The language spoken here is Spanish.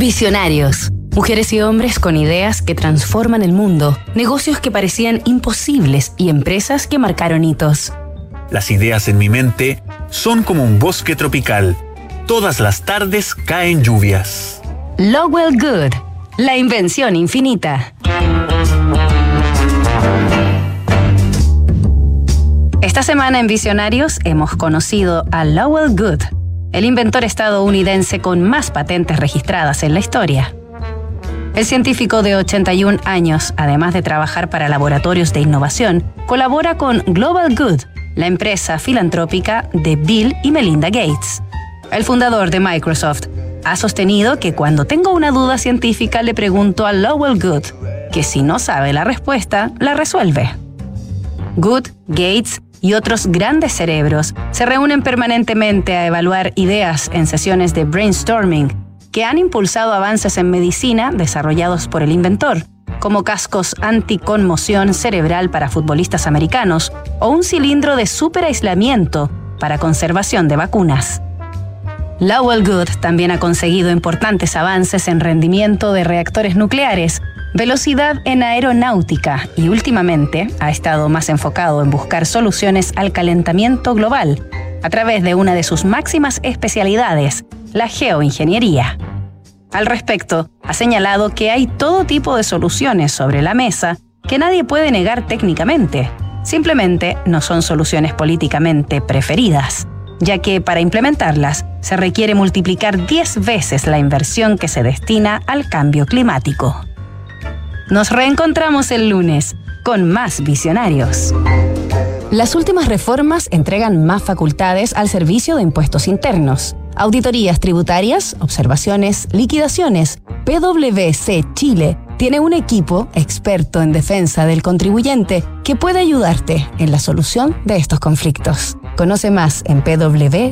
Visionarios. Mujeres y hombres con ideas que transforman el mundo, negocios que parecían imposibles y empresas que marcaron hitos. Las ideas en mi mente son como un bosque tropical. Todas las tardes caen lluvias. Lowell Good, la invención infinita. Esta semana en Visionarios hemos conocido a Lowell Good, el inventor estadounidense con más patentes registradas en la historia. El científico de 81 años, además de trabajar para laboratorios de innovación, colabora con Global Good, la empresa filantrópica de Bill y Melinda Gates. El fundador de Microsoft ha sostenido que cuando tengo una duda científica le pregunto a Lowell Good, que si no sabe la respuesta, la resuelve. Good, Gates y otros grandes cerebros se reúnen permanentemente a evaluar ideas en sesiones de brainstorming que han impulsado avances en medicina desarrollados por el inventor, como cascos anticonmoción cerebral para futbolistas americanos o un cilindro de superaislamiento para conservación de vacunas. Lowell Good también ha conseguido importantes avances en rendimiento de reactores nucleares, velocidad en aeronáutica y últimamente ha estado más enfocado en buscar soluciones al calentamiento global a través de una de sus máximas especialidades, la geoingeniería. Al respecto, ha señalado que hay todo tipo de soluciones sobre la mesa que nadie puede negar técnicamente. Simplemente no son soluciones políticamente preferidas, ya que para implementarlas se requiere multiplicar 10 veces la inversión que se destina al cambio climático. Nos reencontramos el lunes con más visionarios. Las últimas reformas entregan más facultades al Servicio de Impuestos Internos. Auditorías tributarias, observaciones, liquidaciones. PwC Chile tiene un equipo experto en defensa del contribuyente que puede ayudarte en la solución de estos conflictos. Conoce más en pwc.cl.